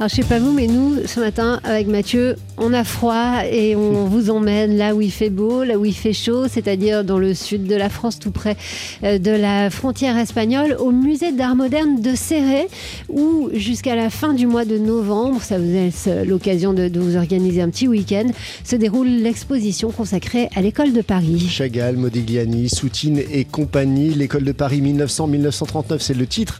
Alors je sais pas vous, mais nous, ce matin, avec Mathieu, on a froid et on vous emmène là où il fait beau, là où il fait chaud, c'est-à-dire dans le sud de la France, tout près euh, de la frontière espagnole, au musée d'art moderne de Serré, où jusqu'à la fin du mois de novembre, ça vous laisse l'occasion de, de vous organiser un petit week-end, se déroule l'exposition consacrée à l'école de Paris. Chagall, Modigliani, Soutine et compagnie. L'école de Paris 1900-1939, c'est le titre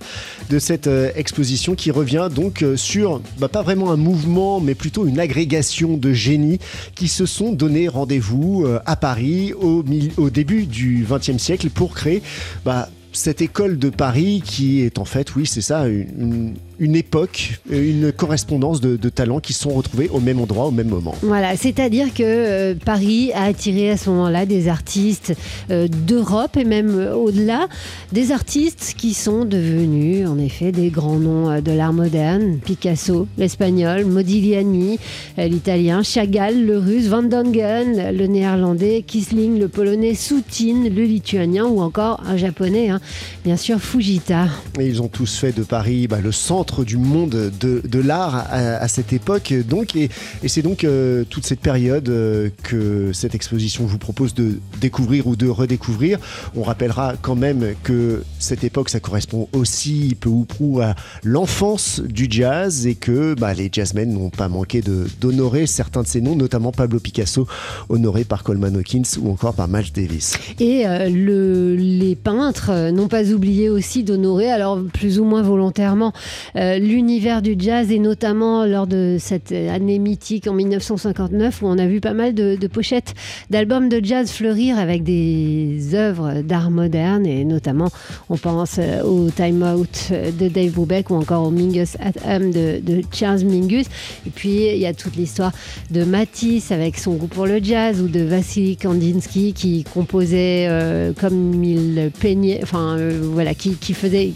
de cette euh, exposition qui revient donc euh, sur, bah, pas vraiment un mouvement, mais plutôt une agrégation de génies qui se sont donné rendez-vous euh, à Paris au, début du XXe siècle pour créer bah, cette école de Paris qui est en fait, oui, c'est ça, une époque, une correspondance de, de talents qui sont retrouvés au même endroit, au même moment. Voilà, c'est-à-dire que euh, Paris a attiré à ce moment-là des artistes euh, d'Europe et même euh, au-delà, des artistes qui sont devenus en effet des grands noms de l'art moderne, Picasso, l'espagnol, Modigliani, l'italien, Chagall, le russe, Van Dongen, le néerlandais, Kisling, le polonais, Soutine, le lituanien ou encore un japonais, hein, bien sûr Fujita. Et ils ont tous fait de Paris bah, le centre du monde de, de l'art à, cette époque. Donc, et, et c'est donc euh, toute cette période euh, que cette exposition vous propose de découvrir ou de redécouvrir. On rappellera quand même que cette époque, ça correspond aussi peu ou prou à l'enfance du jazz et que bah, les jazzmen n'ont pas manqué d'honorer certains de ces noms, notamment Pablo Picasso, honoré par Coleman Hawkins ou encore par Miles Davis. Et euh, le- les peintres n'ont pas oublié aussi d'honorer, alors plus ou moins volontairement, euh, l'univers du jazz et notamment lors de cette année mythique en 1959 où on a vu pas mal de, pochettes d'albums de jazz fleurir avec des œuvres d'art moderne et notamment on pense euh, au Time Out de Dave Brubeck ou encore au Mingus at Home de, Charles Mingus. Et puis il y a toute l'histoire de Matisse avec son goût pour le jazz ou de Vassili Kandinsky qui composait euh, comme il peignait, enfin euh, voilà, qui, faisait,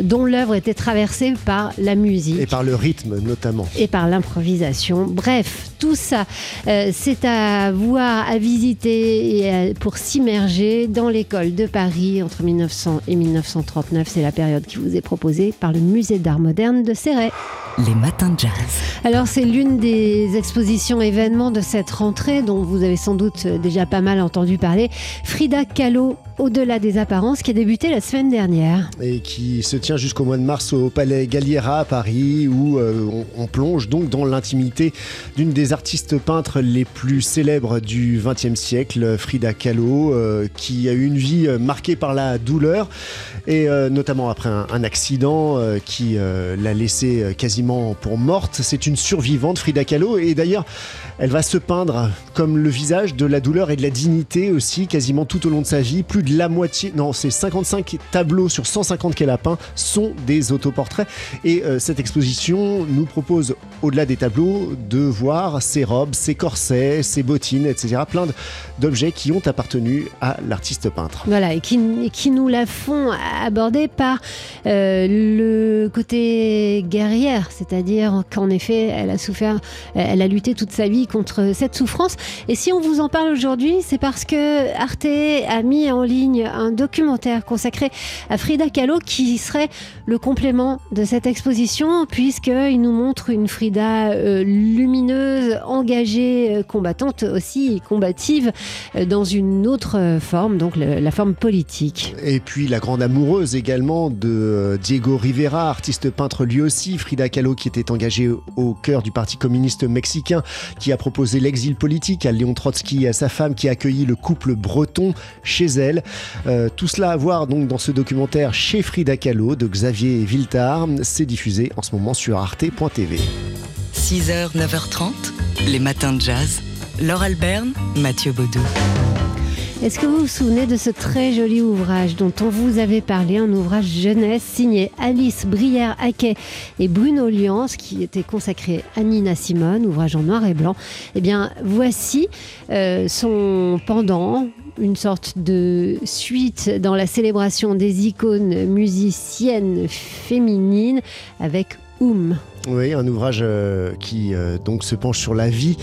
dont l'œuvre était traversée par la musique Et par le rythme notamment. et par l'improvisation. Bref, tout ça, euh, c'est à voir, à visiter et à- pour s'immerger dans l'école de Paris entre 1900 et 1939. C'est la période qui vous est proposée par le musée d'art moderne de Céret. Les matins de jazz. Alors c'est l'une des expositions événements de cette rentrée dont vous avez sans doute déjà pas mal entendu parler. Frida Kahlo, au-delà des apparences, qui a débuté la semaine dernière. et qui se tient jusqu'au mois de mars au Palais Galliera à Paris, où euh, on, on plonge donc dans l'intimité d'une des artistes peintres les plus célèbres du XXe siècle, Frida Kahlo, euh, qui a eu une vie euh, marquée par la douleur, et euh, notamment après un, accident qui l'a laissée quasiment pour morte. C'est une survivante, Frida Kahlo, et d'ailleurs, elle va se peindre comme le visage de la douleur et de la dignité aussi, quasiment tout au long de sa vie. Plus de la moitié, non, c'est 55 tableaux sur 150 qu'elle a peints sont des autoportraits. Et cette exposition nous propose, au-delà des tableaux, de voir ses robes, ses corsets, ses bottines, etc. Plein d'objets qui ont appartenu à l'artiste peintre. Voilà, et qui, et qui nous la font aborder par euh, le côté guerrière, c'est-à-dire qu'en effet, elle a souffert, elle a lutté toute sa vie contre cette souffrance. Et si on vous en parle aujourd'hui, c'est parce que Arte a mis en ligne un documentaire consacré à Frida Kahlo qui serait le complément de cette exposition, puisqu'il nous montre une Frida euh, lumineuse, engagée, euh, combattante aussi, combative, euh, dans une autre euh, forme, donc le- la forme politique. Et puis la grande amoureuse également de Diego Rivera, artiste peintre lui aussi, Frida Kahlo qui était engagée au- au cœur du Parti communiste mexicain, qui a proposé l'exil politique à Léon Trotsky et à sa femme, qui a accueilli le couple breton chez elle. Euh, tout cela à voir donc dans ce documentaire chez Frida Kahlo de Xavier Viltard. C'est diffusé en ce moment sur arte.tv. 6h, 9h30, les matins de jazz. Laure Alberne, Mathieu Baudou. Est-ce que vous vous souvenez de ce très joli ouvrage dont on vous avait parlé, un ouvrage jeunesse signé Alice Brière-Haquet et Bruno Lians, qui était consacré à Nina Simone, ouvrage en noir et blanc Eh bien, voici euh, son pendant, une sorte de suite dans la célébration des icônes musiciennes féminines avec Oum. Oui, un ouvrage euh, qui euh, donc se penche sur la vie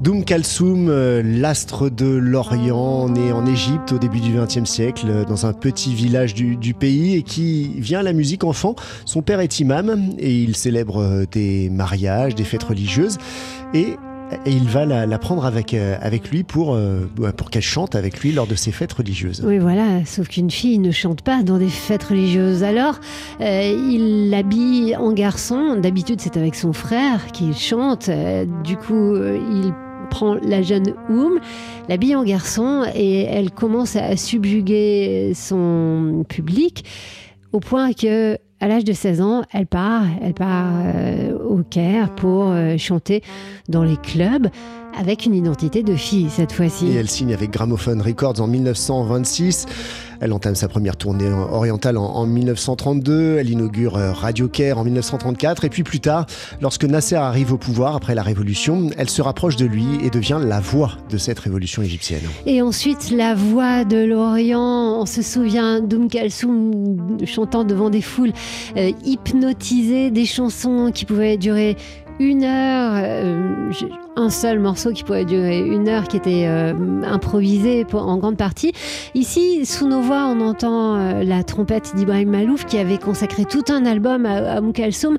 Doum Kalsoum, euh, l'astre de l'Orient, né en Égypte au début du XXe siècle, dans un petit village du, pays, et qui vient à la musique enfant. Son père est imam et il célèbre des mariages, des fêtes religieuses. Et et il va la, prendre avec, euh, avec lui pour, euh, pour qu'elle chante avec lui lors de ses fêtes religieuses. Oui, voilà, sauf qu'une fille ne chante pas dans des fêtes religieuses. Alors, euh, il l'habille en garçon. D'habitude, c'est avec son frère qu'il chante. Du coup, il prend la jeune Oum, l'habille en garçon et elle commence à subjuguer son public au point que à l'âge de 16 ans, elle part, elle part euh, au Caire pour euh, chanter dans les clubs avec une identité de fille cette fois-ci. Et elle signe avec Gramophone Records en 1926. Elle entame sa première tournée orientale en, en 1932. Elle inaugure euh, Radio Caire en 1934. Et puis plus tard, lorsque Nasser arrive au pouvoir après la révolution, elle se rapproche de lui et devient la voix de cette révolution égyptienne. Et ensuite, la voix de l'Orient. On se souvient d'Oum Kalsoum chantant devant des foules euh, hypnotisées, des chansons qui pouvaient durer une heure, euh, un seul morceau qui pouvait durer une heure, qui était euh, improvisé en grande partie. Ici, sous nos voix, on entend euh, la trompette d'Ibrahim Malouf qui avait consacré tout un album à, à Moukalsoum.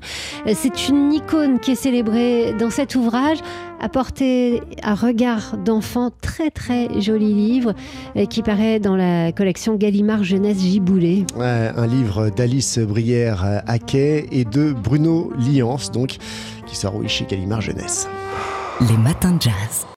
C'est une icône qui est célébrée dans cet ouvrage, apporté à regard d'enfant, très très joli livre euh, qui paraît dans la collection Gallimard Jeunesse Giboulé. Un livre d'Alice Brière-Haquet et de Bruno Liance, donc qui sort chez Gallimard Jeunesse. Les matins de jazz.